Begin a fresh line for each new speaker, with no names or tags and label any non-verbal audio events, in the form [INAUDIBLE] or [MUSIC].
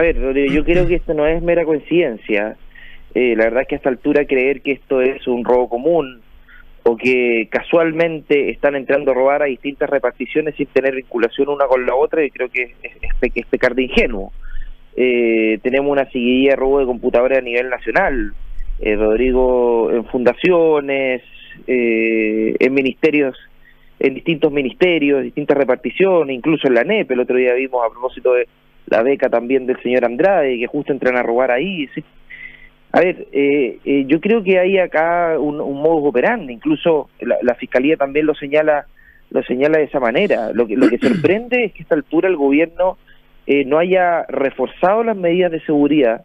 A ver, yo creo que esto no es mera coincidencia. Eh, la verdad es que a esta altura creer que esto es un robo común o que casualmente están entrando a robar a distintas reparticiones sin tener vinculación una con la otra, y creo que es, pecar de ingenuo. Eh, tenemos una seguidilla de robo de computadores a nivel nacional. Eh, Rodrigo, en fundaciones, en ministerios, en distintos ministerios, distintas reparticiones, incluso en la NEP. El otro día vimos a propósito de la beca también del señor Andrade, que justo entran a robar ahí. A ver, eh, eh, yo creo que hay acá un, un modus operandi, incluso la, fiscalía también lo señala, lo señala de esa manera. Lo que, lo que [CLEARS THROAT] sorprende es que a esta altura el gobierno eh, no haya reforzado las medidas de seguridad